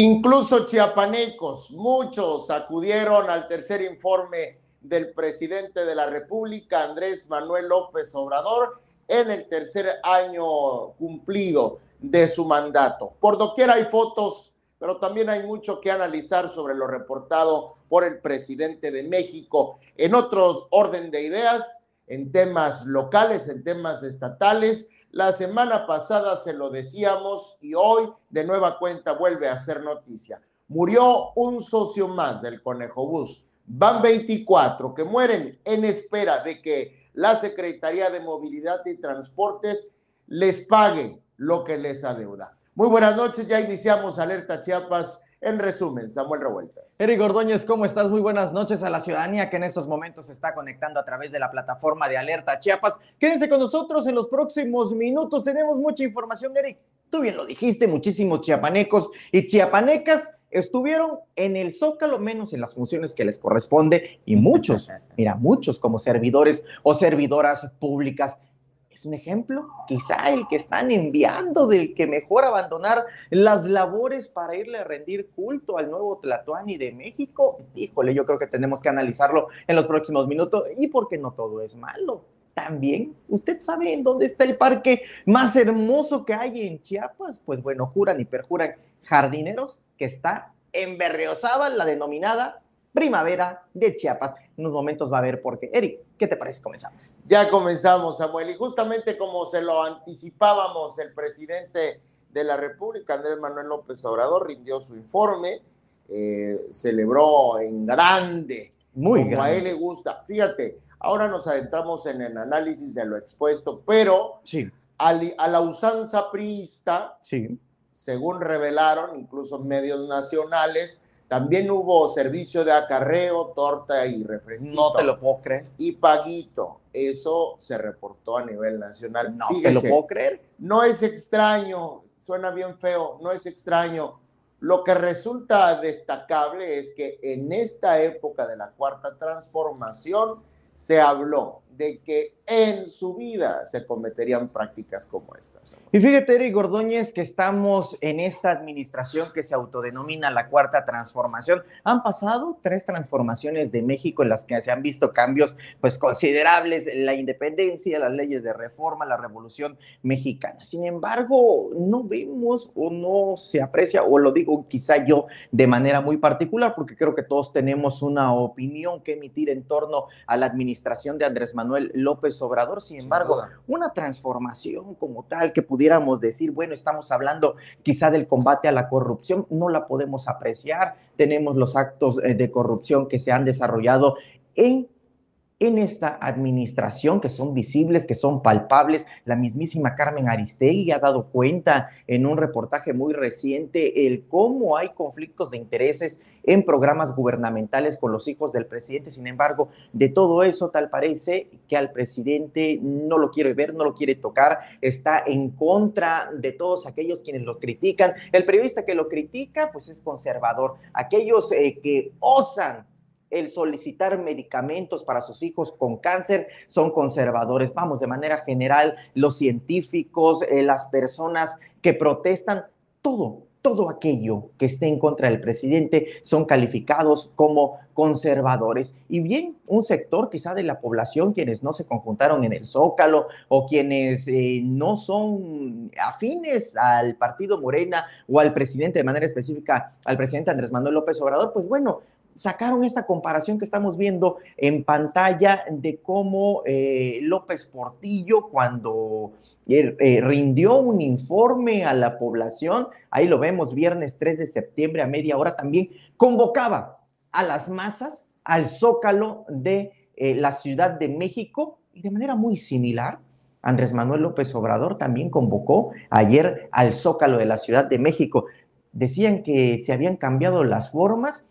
Incluso chiapanecos, muchos acudieron al tercer informe del presidente de la República, Andrés Manuel López Obrador, en el tercer año cumplido de su mandato. Por doquier hay fotos, pero también hay mucho que analizar sobre lo reportado por el presidente de México. En otros orden de ideas, en temas locales, en temas estatales, la semana pasada se lo decíamos y hoy de nueva cuenta vuelve a ser noticia. Murió un socio más del Conejo Bus. Van 24 que mueren en espera de que la Secretaría de Movilidad y Transportes les pague lo que les adeuda. Muy buenas noches, ya iniciamos Alerta Chiapas en resumen, Samuel Revueltas. Eric Ordóñez, ¿cómo estás? Muy buenas noches a la ciudadanía que en estos momentos se está conectando a través de la plataforma de Alerta Chiapas. Quédense con nosotros en los próximos minutos. Tenemos mucha información, Eric. Tú bien lo dijiste, muchísimos chiapanecos y chiapanecas estuvieron en el Zócalo, menos en las funciones que les corresponde, y muchos, mira, muchos como servidores o servidoras públicas es un ejemplo, quizá el que están enviando del que mejor abandonar las labores para irle a rendir culto al nuevo Tlatuani de México. Híjole, yo creo que tenemos que analizarlo en los próximos minutos y porque no todo es malo. También, ¿usted sabe en dónde está el parque más hermoso que hay en Chiapas? Pues bueno, juran y perjuran jardineros que está en Berriozábal, la denominada primavera de Chiapas. En unos momentos va a ver por qué. Eric, ¿qué te parece? Comenzamos. Ya comenzamos, Samuel. Y justamente como se lo anticipábamos, el presidente de la República, Andrés Manuel López Obrador, rindió su informe, eh, celebró en grande, Muy como a él le gusta. Fíjate, ahora nos adentramos en el análisis de lo expuesto, pero sí. a, a la usanza priista, sí. según revelaron incluso medios nacionales, también hubo servicio de acarreo, torta y refresquito. No te lo puedo creer. Y paguito. Eso se reportó a nivel nacional. No Fíjese, te lo puedo creer. No es extraño, suena bien feo, no es extraño. Lo que resulta destacable es que en esta época de la cuarta transformación se habló de que en su vida se cometerían prácticas como estas. Y fíjate, Eric Gordóñez, que estamos en esta administración que se autodenomina la cuarta transformación. Han pasado tres transformaciones de México en las que se han visto cambios pues considerables, la independencia, las leyes de reforma, la revolución mexicana. Sin embargo, no vemos o no se aprecia, o lo digo quizá yo de manera muy particular, porque creo que todos tenemos una opinión que emitir en torno a la administración de Andrés Manuel Manuel López Obrador. Sin embargo, una transformación como tal que pudiéramos decir, bueno, estamos hablando quizá del combate a la corrupción, no la podemos apreciar. Tenemos los actos eh, de corrupción que se han desarrollado en en esta administración que son visibles, que son palpables. La mismísima Carmen Aristegui ha dado cuenta en un reportaje muy reciente el cómo hay conflictos de intereses en programas gubernamentales con los hijos del presidente. Sin embargo, de todo eso tal parece que al presidente no lo quiere ver, no lo quiere tocar, está en contra de todos aquellos quienes lo critican. El periodista que lo critica, pues es conservador. Aquellos eh, que osan el solicitar medicamentos para sus hijos con cáncer son conservadores. Vamos, de manera general, los científicos, eh, las personas que protestan, todo, todo aquello que esté en contra del presidente son calificados como conservadores. Y bien, un sector quizá de la población, quienes no se conjuntaron en el Zócalo o quienes eh, no son afines al partido Morena o al presidente de manera específica, al presidente Andrés Manuel López Obrador, pues bueno, sacaron esta comparación que estamos viendo en pantalla de cómo eh, López Portillo cuando eh, rindió un informe a la población, ahí lo vemos viernes 3 de septiembre a media hora también, convocaba a las masas al zócalo de eh, la Ciudad de México y de manera muy similar. Andrés Manuel López Obrador también convocó ayer al zócalo de la Ciudad de México. Decían que se habían cambiado las formas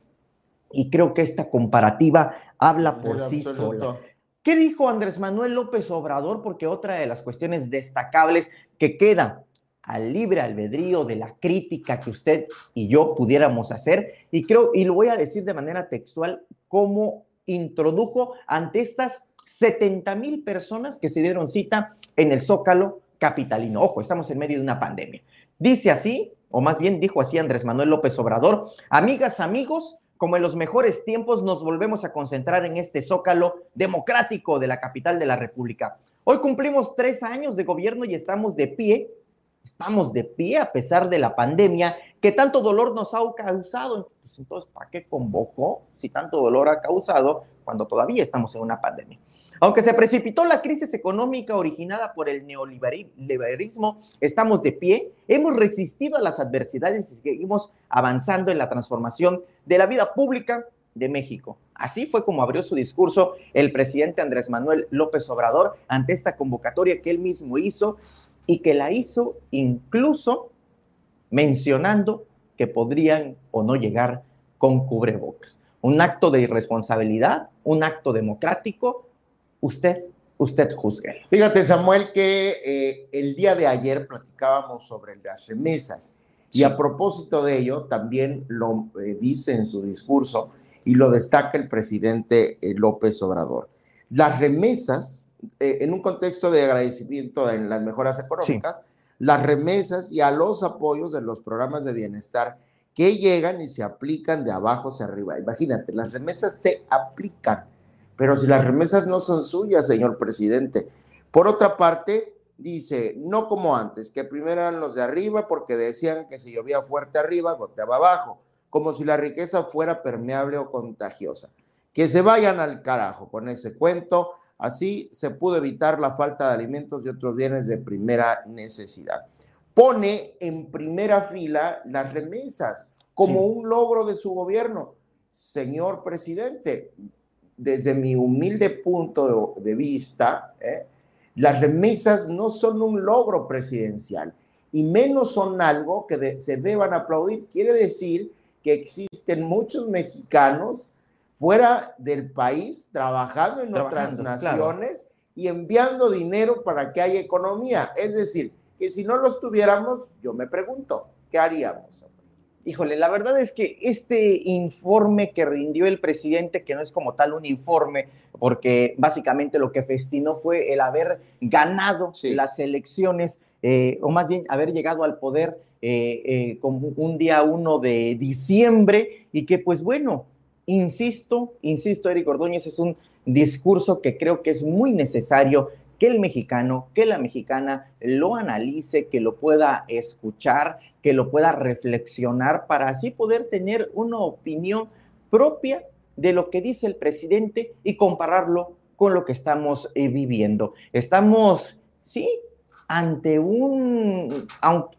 y creo que esta comparativa habla por sí sola. ¿Qué dijo Andrés Manuel López Obrador? Porque otra de las cuestiones destacables que queda al libre albedrío de la crítica que usted y yo pudiéramos hacer, y creo, y lo voy a decir de manera textual, cómo introdujo ante estas 70 mil personas que se dieron cita en el Zócalo capitalino. Ojo, estamos en medio de una pandemia. Dice así, o más bien dijo así Andrés Manuel López Obrador, amigas, amigos, como en los mejores tiempos nos volvemos a concentrar en este zócalo democrático de la capital de la República. Hoy cumplimos tres años de gobierno y estamos de pie, estamos de pie a pesar de la pandemia que tanto dolor nos ha causado. Pues entonces, ¿para qué convocó si tanto dolor ha causado cuando todavía estamos en una pandemia? Aunque se precipitó la crisis económica originada por el neoliberalismo, estamos de pie, hemos resistido a las adversidades y seguimos avanzando en la transformación de la vida pública de México. Así fue como abrió su discurso el presidente Andrés Manuel López Obrador ante esta convocatoria que él mismo hizo y que la hizo incluso mencionando que podrían o no llegar con cubrebocas. Un acto de irresponsabilidad, un acto democrático, Usted, usted juzgue. Fíjate, Samuel, que eh, el día de ayer platicábamos sobre las remesas y a propósito de ello también lo eh, dice en su discurso y lo destaca el presidente eh, López Obrador. Las remesas, en un contexto de agradecimiento en las mejoras económicas, las remesas y a los apoyos de los programas de bienestar que llegan y se aplican de abajo hacia arriba. Imagínate, las remesas se aplican pero si las remesas no son suyas, señor presidente. Por otra parte, dice, no como antes, que primero eran los de arriba porque decían que si llovía fuerte arriba, goteaba abajo, como si la riqueza fuera permeable o contagiosa. Que se vayan al carajo con ese cuento. Así se pudo evitar la falta de alimentos y otros bienes de primera necesidad. Pone en primera fila las remesas como un logro de su gobierno. Señor presidente, desde mi humilde punto de vista, ¿eh? las remesas no son un logro presidencial y menos son algo que se deban aplaudir. Quiere decir que existen muchos mexicanos fuera del país trabajando en otras naciones y enviando dinero para que haya economía. Es decir, que si no los tuviéramos, yo me pregunto, ¿qué haríamos? Híjole, la verdad es que este informe que rindió el presidente, que no es como tal un informe, porque básicamente lo que festinó fue el haber ganado las elecciones, eh, o más bien haber llegado al poder eh, eh, como un día 1 de diciembre, y que pues bueno, insisto, insisto, Eric Ordóñez, es un discurso que creo que es muy necesario que el mexicano, que la mexicana lo analice, que lo pueda escuchar, que lo pueda reflexionar para así poder tener una opinión propia de lo que dice el presidente y compararlo con lo que estamos eh, viviendo. Estamos, sí, ante un,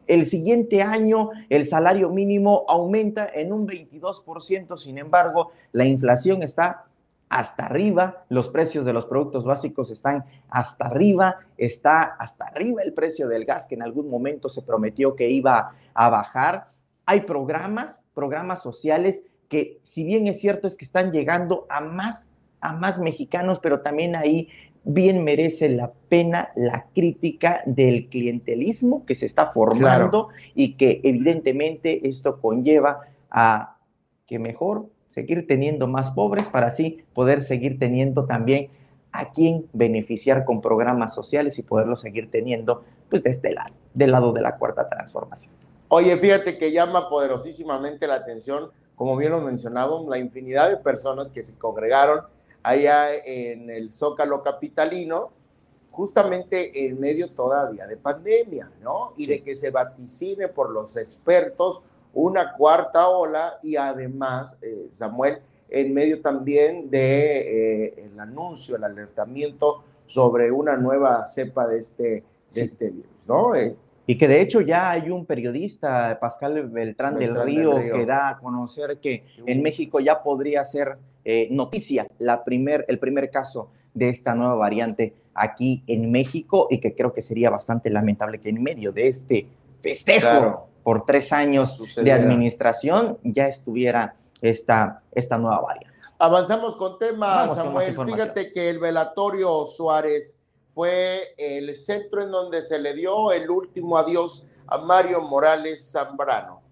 el siguiente año el salario mínimo aumenta en un 22%, sin embargo, la inflación está hasta arriba, los precios de los productos básicos están hasta arriba, está hasta arriba el precio del gas que en algún momento se prometió que iba a bajar. Hay programas, programas sociales que si bien es cierto es que están llegando a más a más mexicanos, pero también ahí bien merece la pena la crítica del clientelismo que se está formando y que evidentemente esto conlleva a que mejor seguir teniendo más pobres para así poder seguir teniendo también a quien beneficiar con programas sociales y poderlo seguir teniendo pues de este lado, del lado de la cuarta transformación. Oye, fíjate que llama poderosísimamente la atención, como bien lo mencionábamos, la infinidad de personas que se congregaron allá en el Zócalo Capitalino, justamente en medio todavía de pandemia, ¿no? Y de que se vaticine por los expertos una cuarta ola y además, eh, Samuel, en medio también de eh, el anuncio, el alertamiento sobre una nueva cepa de este, de este virus, ¿no? Es, y que de hecho ya hay un periodista, Pascal Beltrán, del, Río, que da a conocer que en México ya podría ser eh, noticia la primer, el primer caso de esta nueva variante aquí en México y que creo que sería bastante lamentable que en medio de este festejo por tres años de administración ya estuviera esta, esta nueva variante. Avanzamos con temas, Samuel. Fíjate que el velatorio Suárez fue el centro en donde se le dio el último adiós a Mario Morales Zambrano.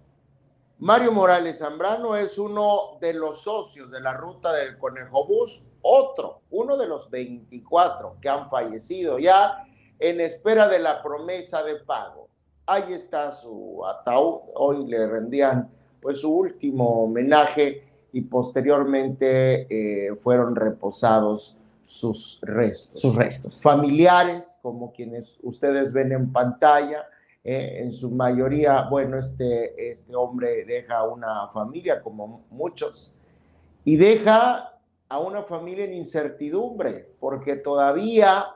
Mario Morales Zambrano es uno de los socios de la ruta del Conejo Bus, otro, uno de los 24 que han fallecido ya en espera de la promesa de pago ahí está su ataúd. Hoy le rendían pues su último homenaje y posteriormente eh, fueron reposados sus restos. Sus restos. Familiares, como quienes ustedes ven en pantalla, eh, en su mayoría, bueno, este, este hombre deja una familia, como muchos, y deja a una familia en incertidumbre, porque todavía,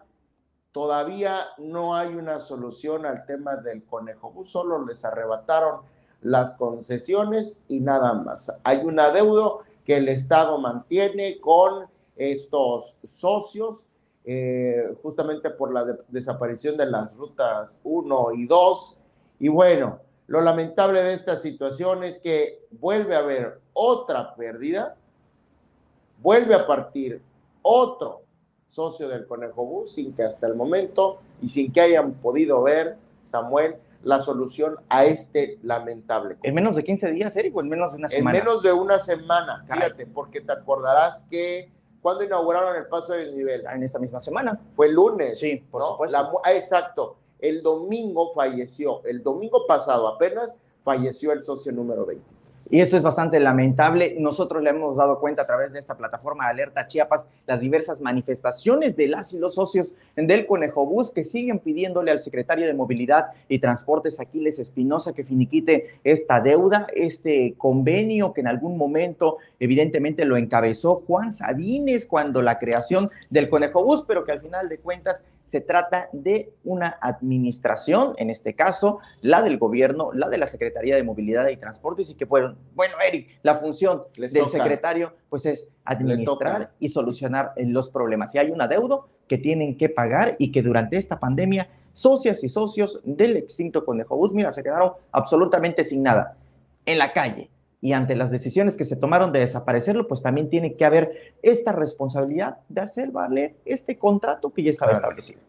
todavía no hay una solución al tema del conejo bus, solo les arrebataron las concesiones y nada más. Hay un adeudo que el Estado mantiene con estos socios, eh, justamente por la desaparición de las rutas 1 y 2. Y bueno, lo lamentable de esta situación es que vuelve a haber otra pérdida, vuelve a partir otro socio del Conejo Bus sin que hasta el momento y sin que hayan podido ver, Samuel, la solución a este lamentable. En menos de 15 días, Eric, o en menos de una semana. En menos de una semana, fíjate, porque te acordarás que cuando inauguraron el paso del nivel. En esa misma semana. Fue el lunes. Sí, por supuesto. Ah, exacto. El domingo falleció, el domingo pasado apenas falleció el socio número 20. Y eso es bastante lamentable. Nosotros le hemos dado cuenta a través de esta plataforma Alerta Chiapas las diversas manifestaciones de las y los socios del Conejo Bus que siguen pidiéndole al secretario de Movilidad y Transportes, Aquiles Espinosa, que finiquite esta deuda, este convenio que en algún momento evidentemente lo encabezó Juan Sabines cuando la creación del Conejo Bus, pero que al final de cuentas se trata de una administración, en este caso, la del gobierno, la de la Secretaría de Movilidad y Transportes, y que, bueno, bueno Eric, la función del secretario, pues es administrar y solucionar los problemas. Si hay un adeudo que tienen que pagar y que durante esta pandemia, socias y socios del extinto Conejo Bus, mira, se quedaron absolutamente sin nada, en la calle, y ante las decisiones que se tomaron de desaparecerlo, pues también tiene que haber esta responsabilidad de hacer valer este contrato que ya estaba establecido.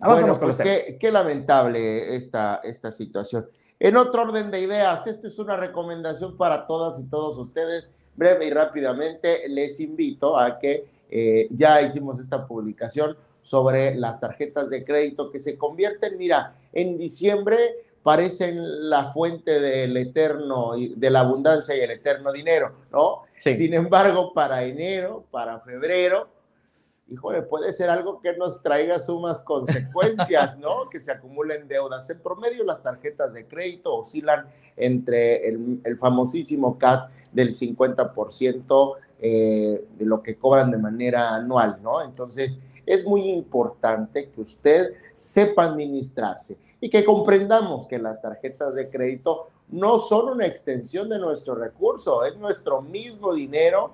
bueno, pues qué, qué, lamentable esta, esta situación. En otro orden de ideas, esta es una recomendación para todas y todos ustedes. Breve y rápidamente, les invito a que eh, ya hicimos esta publicación sobre las tarjetas de crédito que se convierten, mira, en diciembre parecen la fuente del eterno, de la abundancia y el eterno dinero, ¿no? Sin embargo, para enero, para febrero, híjole, puede ser algo que nos traiga sumas consecuencias, ¿no? que se acumulen deudas. En promedio, las tarjetas de crédito oscilan entre el, famosísimo CAT del 50% eh, de lo que cobran de manera anual, ¿no? Entonces, es muy importante que usted sepa administrarse y que comprendamos que las tarjetas de crédito no son una extensión de nuestro recurso, es nuestro mismo dinero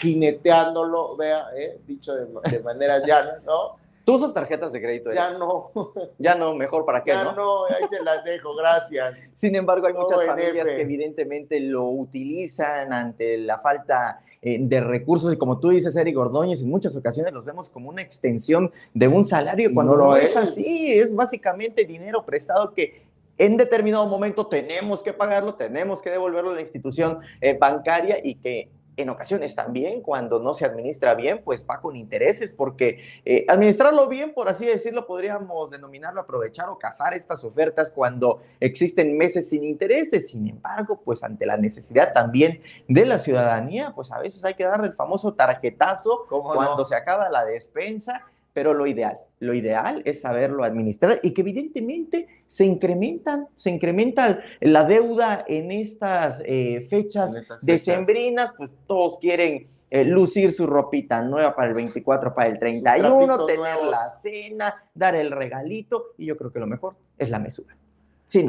jineteándolo, vea, eh, dicho de, maneras llanas, ¿no? ¿Tú usas tarjetas de crédito? Ya no. Ya no, mejor para qué, ya ¿no? ahí se las dejo, gracias. Sin embargo, hay muchas familias que evidentemente lo utilizan ante la falta eh, de recursos y como tú dices, Eric Ordóñez, en muchas ocasiones los vemos como una extensión de un salario cuando no, lo es así, es básicamente dinero prestado que en determinado momento tenemos que pagarlo, tenemos que devolverlo a la institución eh, bancaria y que en ocasiones también, cuando no se administra bien, pues va con intereses, porque eh, administrarlo bien, por así decirlo, podríamos denominarlo aprovechar o cazar estas ofertas cuando existen meses sin intereses. Sin embargo, pues ante la necesidad también de la ciudadanía, pues a veces hay que dar el famoso tarjetazo cuando se acaba la despensa pero lo ideal, lo ideal es saberlo administrar y que evidentemente se incrementan, se incrementa la deuda en estas eh, fechas decembrinas, pues todos quieren eh, lucir su ropita nueva para el 24, para el 31, tener la cena, dar el regalito y yo creo que lo mejor es la mesura.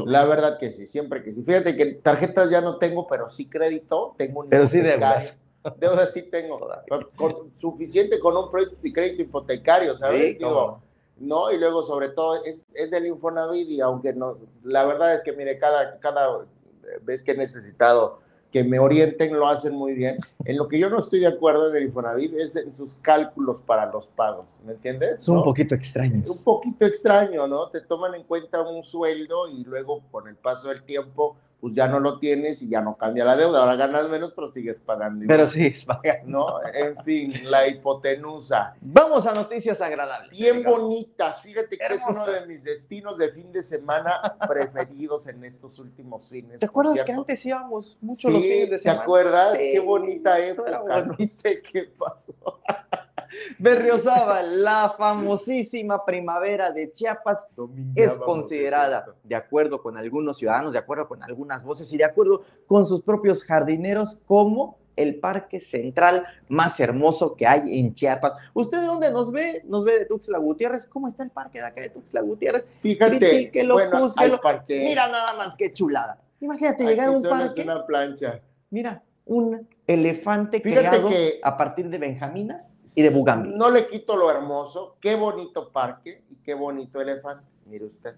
La verdad que sí, siempre que sí. Fíjate que tarjetas ya no tengo, pero sí crédito, tengo un Pero sí deudas. Deuda sí tengo. suficiente con un crédito hipotecario, ¿sabes? ¿no? Y luego, sobre todo, es, es del Infonavit y aunque no, la verdad es que, mire, cada, cada vez que he necesitado que me orienten, lo hacen muy bien. En lo que yo no estoy de acuerdo en el Infonavit es en sus cálculos para los pagos, ¿me entiendes? Es un poquito extraño. Un poquito extraño, ¿no? Te toman en cuenta un sueldo y luego, con el paso del tiempo, pues ya no lo tienes y ya no cambia la deuda. Ahora ganas menos, pero sigues pagando. Pero sigues pagando. ¿No? En fin, la hipotenusa. Vamos a noticias agradables. Bien bonitas. Fíjate que es uno de mis destinos de fin de semana preferidos en estos últimos fines. ¿Te acuerdas que antes íbamos mucho los fines de semana? ¿Te acuerdas? Qué bonita época. No sé qué pasó. Berriozábal, la famosísima primavera de Chiapas, es considerada, de acuerdo con algunos ciudadanos, de acuerdo con algunas voces y de acuerdo con sus propios jardineros, como el parque central más hermoso que hay en Chiapas. ¿Usted de dónde nos ve? Nos ve de Tuxtla Gutiérrez. ¿Cómo está el parque de acá de Tuxtla Gutiérrez? Fíjate, que lo bueno, parque... Mira nada más qué chulada. Imagínate llegar a un parque. una plancha. Mira, un elefante creado a partir de benjaminas y de bugambiles. No le quito lo hermoso, qué bonito parque y qué bonito elefante. Mire usted,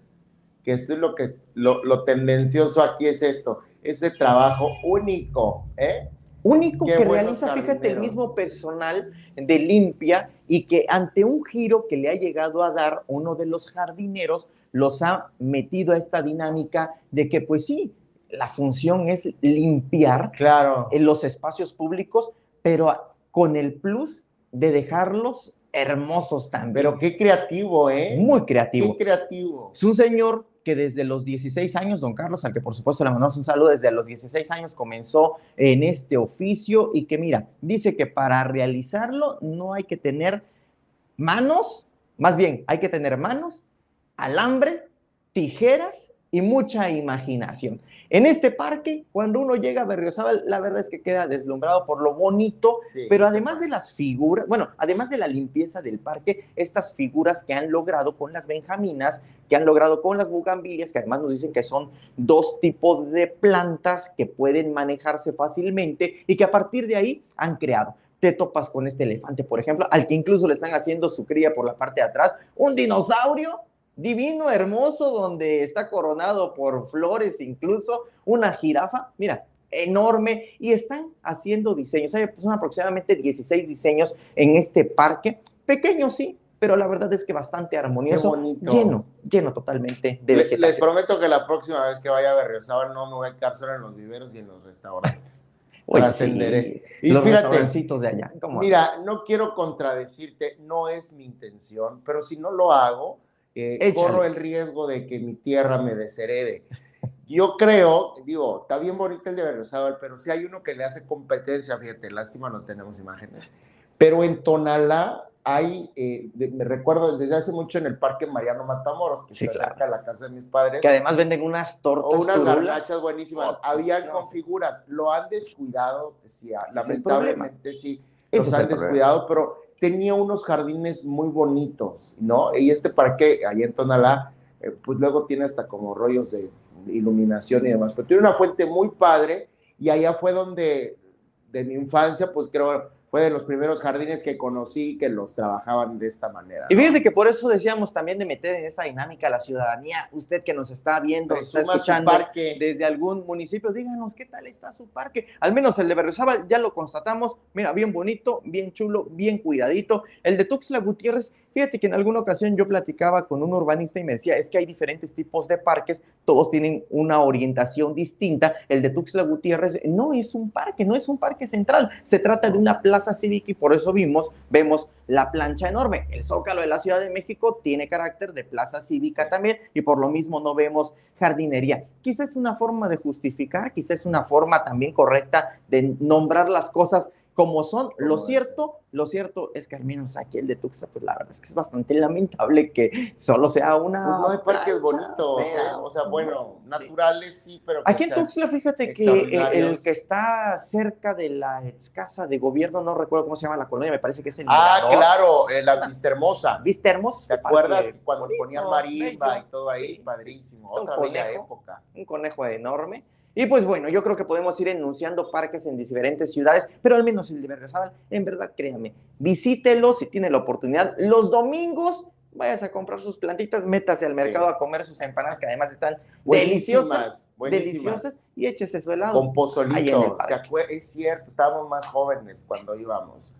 que esto es lo que es, lo, tendencioso aquí es esto, ese trabajo único, ¿eh? Único que realiza, fíjate, el mismo personal de limpia y que ante un giro que le ha llegado a dar uno de los jardineros, los ha metido a esta dinámica de que, pues sí, la función es limpiar claro. en los espacios públicos, pero con el plus de dejarlos hermosos también. Pero qué creativo, ¿eh? Muy creativo. Qué creativo. Es un señor que desde los 16 años, don Carlos, al que por supuesto le mandamos un saludo, desde los 16 años comenzó en este oficio y que mira, dice que para realizarlo no hay que tener manos, más bien hay que tener manos, alambre, tijeras y mucha imaginación. En este parque, cuando uno llega a Berriozábal, la verdad es que queda deslumbrado por lo bonito, pero además de las figuras, bueno, además de la limpieza del parque, estas figuras que han logrado con las benjaminas, que han logrado con las bugambilias, que además nos dicen que son dos tipos de plantas que pueden manejarse fácilmente y que a partir de ahí han creado te topas con este elefante, por ejemplo, al que incluso le están haciendo su cría por la parte de atrás, un dinosaurio divino, hermoso, donde está coronado por flores, incluso una jirafa, mira, enorme, y están haciendo diseños. Hay son aproximadamente 16 diseños en este parque, pequeño sí, pero la verdad es que bastante armonioso, lleno, lleno totalmente de vegetación. Les prometo que la próxima vez que vaya a Berriozábal no me voy a quedar solo en los viveros y en los restaurantes. Trascenderé. y los fíjate, de allá. Mira, no quiero contradecirte, no es mi intención, pero si no lo hago, eh, corro el riesgo de que mi tierra me desherede. Yo creo, digo, está bien bonito el de Berriozábal, pero si hay uno que le hace competencia, fíjate, lástima no tenemos imágenes. Pero en Tonalá hay, eh, me recuerdo desde hace mucho en el Parque Mariano Matamoros, que está cerca de la casa de mis padres. Que además venden unas tortas. O unas garnachas buenísimas. Habían con figuras, lo han descuidado, sí, lamentablemente sí, los han descuidado, pero tenía unos jardines muy bonitos, ¿no? Y este parque, allá en Tonalá, eh, pues luego tiene hasta como rollos de iluminación y demás, pero tiene una fuente muy padre y allá fue donde, de mi infancia, pues creo, fue de los primeros jardines que conocí que los trabajaban de esta manera. Y fíjate que por eso decíamos también de meter en esa dinámica a la ciudadanía, usted que nos está viendo, está escuchando desde algún municipio, díganos qué tal está su parque. Al menos el de Berriozábal ya lo constatamos, mira, bien bonito, bien chulo, bien cuidadito. El de Tuxtla Gutiérrez Fíjate que en alguna ocasión yo platicaba con un urbanista y me decía, es que hay diferentes tipos de parques, todos tienen una orientación distinta. El de Tuxtla Gutiérrez no es un parque, no es un parque central, se trata de una plaza cívica y por eso vimos, vemos la plancha enorme. El Zócalo de la Ciudad de México tiene carácter de plaza cívica también y por lo mismo no vemos jardinería. Quizás es una forma de justificar, quizás es una forma también correcta de nombrar las cosas como son. Lo cierto, lo cierto es que al menos aquí el de Tuxtla, pues la verdad es que es bastante lamentable que solo sea una. Pues no hay parques bonitos, o sea, bueno, naturales sí, pero. Aquí en Tuxtla, fíjate que el que está cerca de la ex casa de gobierno, no recuerdo cómo se llama la colonia, me parece que es el. Ah, claro, eh, la Vista Hermosa. Vista Hermosa. ¿Te acuerdas cuando ponían marimba y todo ahí? Padrísimo, otra bella época. Un conejo enorme. Y pues bueno, yo creo que podemos ir enunciando parques en diferentes ciudades, pero al menos el de Berriozábal, en verdad, créame, visítelo si tiene la oportunidad. Los domingos, vayas a comprar sus plantitas, métase al mercado a comer sus empanadas, que además están deliciosas, deliciosas, y échese su helado. Con pozolito, es cierto, estábamos más jóvenes cuando íbamos.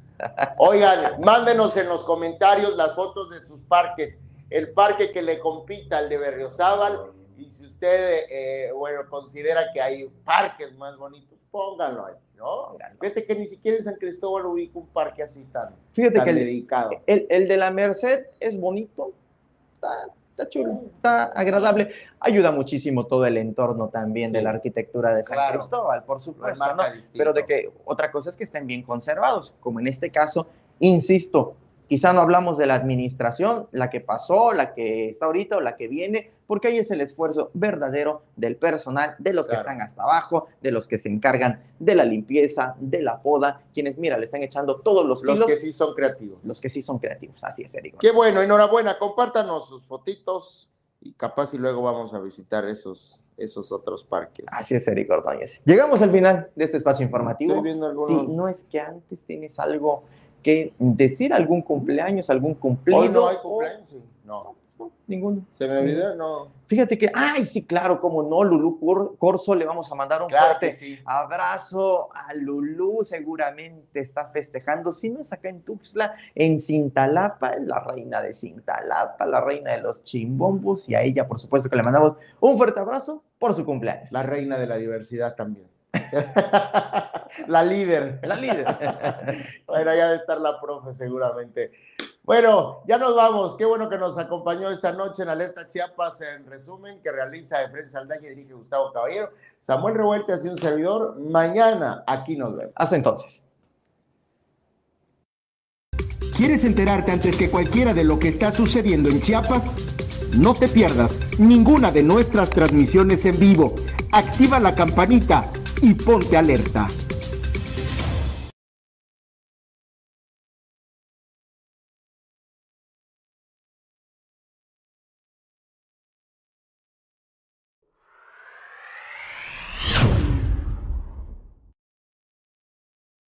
Oigan, mándenos en los comentarios las fotos de sus parques. El parque que le compita al de Berriozábal Y si usted, eh, bueno, considera que hay parques más bonitos, pónganlo ahí, ¿no? Fíjate que ni siquiera en San Cristóbal ubica un parque así tan, Fíjate tan que el- dedicado. El, el de la Merced es bonito, está, está chulo, está agradable. Ayuda muchísimo todo el entorno también Sí. de la arquitectura de San Claro. Cristóbal, por supuesto. ¿no? Pero de que otra cosa es que estén bien conservados, como en este caso, insisto, quizá no hablamos de la administración, la que pasó, la que está ahorita o la que viene, porque ahí es el esfuerzo verdadero del personal, de los Claro. que están hasta abajo, de los que se encargan de la limpieza, de la poda, quienes, mira, le están echando todos los Los kilos, que sí son creativos. los que sí son creativos. Así es, Eric. Qué bueno, enhorabuena, compártanos sus fotitos y capaz y luego vamos a visitar esos, esos otros parques. Así es, Eric Ordóñez. Llegamos al final de este espacio informativo. Estoy viendo algunos- Si no es que antes tienes algo que decir, algún cumpleaños, algún cumplido. Hoy no hay o- cumpleaños, sí. No. No, ninguno. ¿Se me olvidó? No. Fíjate que, ay, sí, claro, como no, Lulú Cor- Corso, le vamos a mandar un Claro fuerte sí. abrazo a Lulú, seguramente está festejando, si no es acá en Tuxtla, en Cintalapa, la reina de Cintalapa, la reina de los chimbombos, y a ella, por supuesto, que le mandamos un fuerte abrazo por su cumpleaños. La reina de la diversidad también. la líder. La líder. Bueno, ya de estar la profe seguramente. Bueno, ya nos vamos. Qué bueno que nos acompañó esta noche en Alerta Chiapas, en resumen, que realiza Efraín Saldaña y dirige Gustavo Caballero. Samuel Revuelta y un servidor. Mañana aquí nos vemos. Hasta entonces. ¿Quieres enterarte antes que cualquiera de lo que está sucediendo en Chiapas? No te pierdas ninguna de nuestras transmisiones en vivo. Activa la campanita y ponte alerta.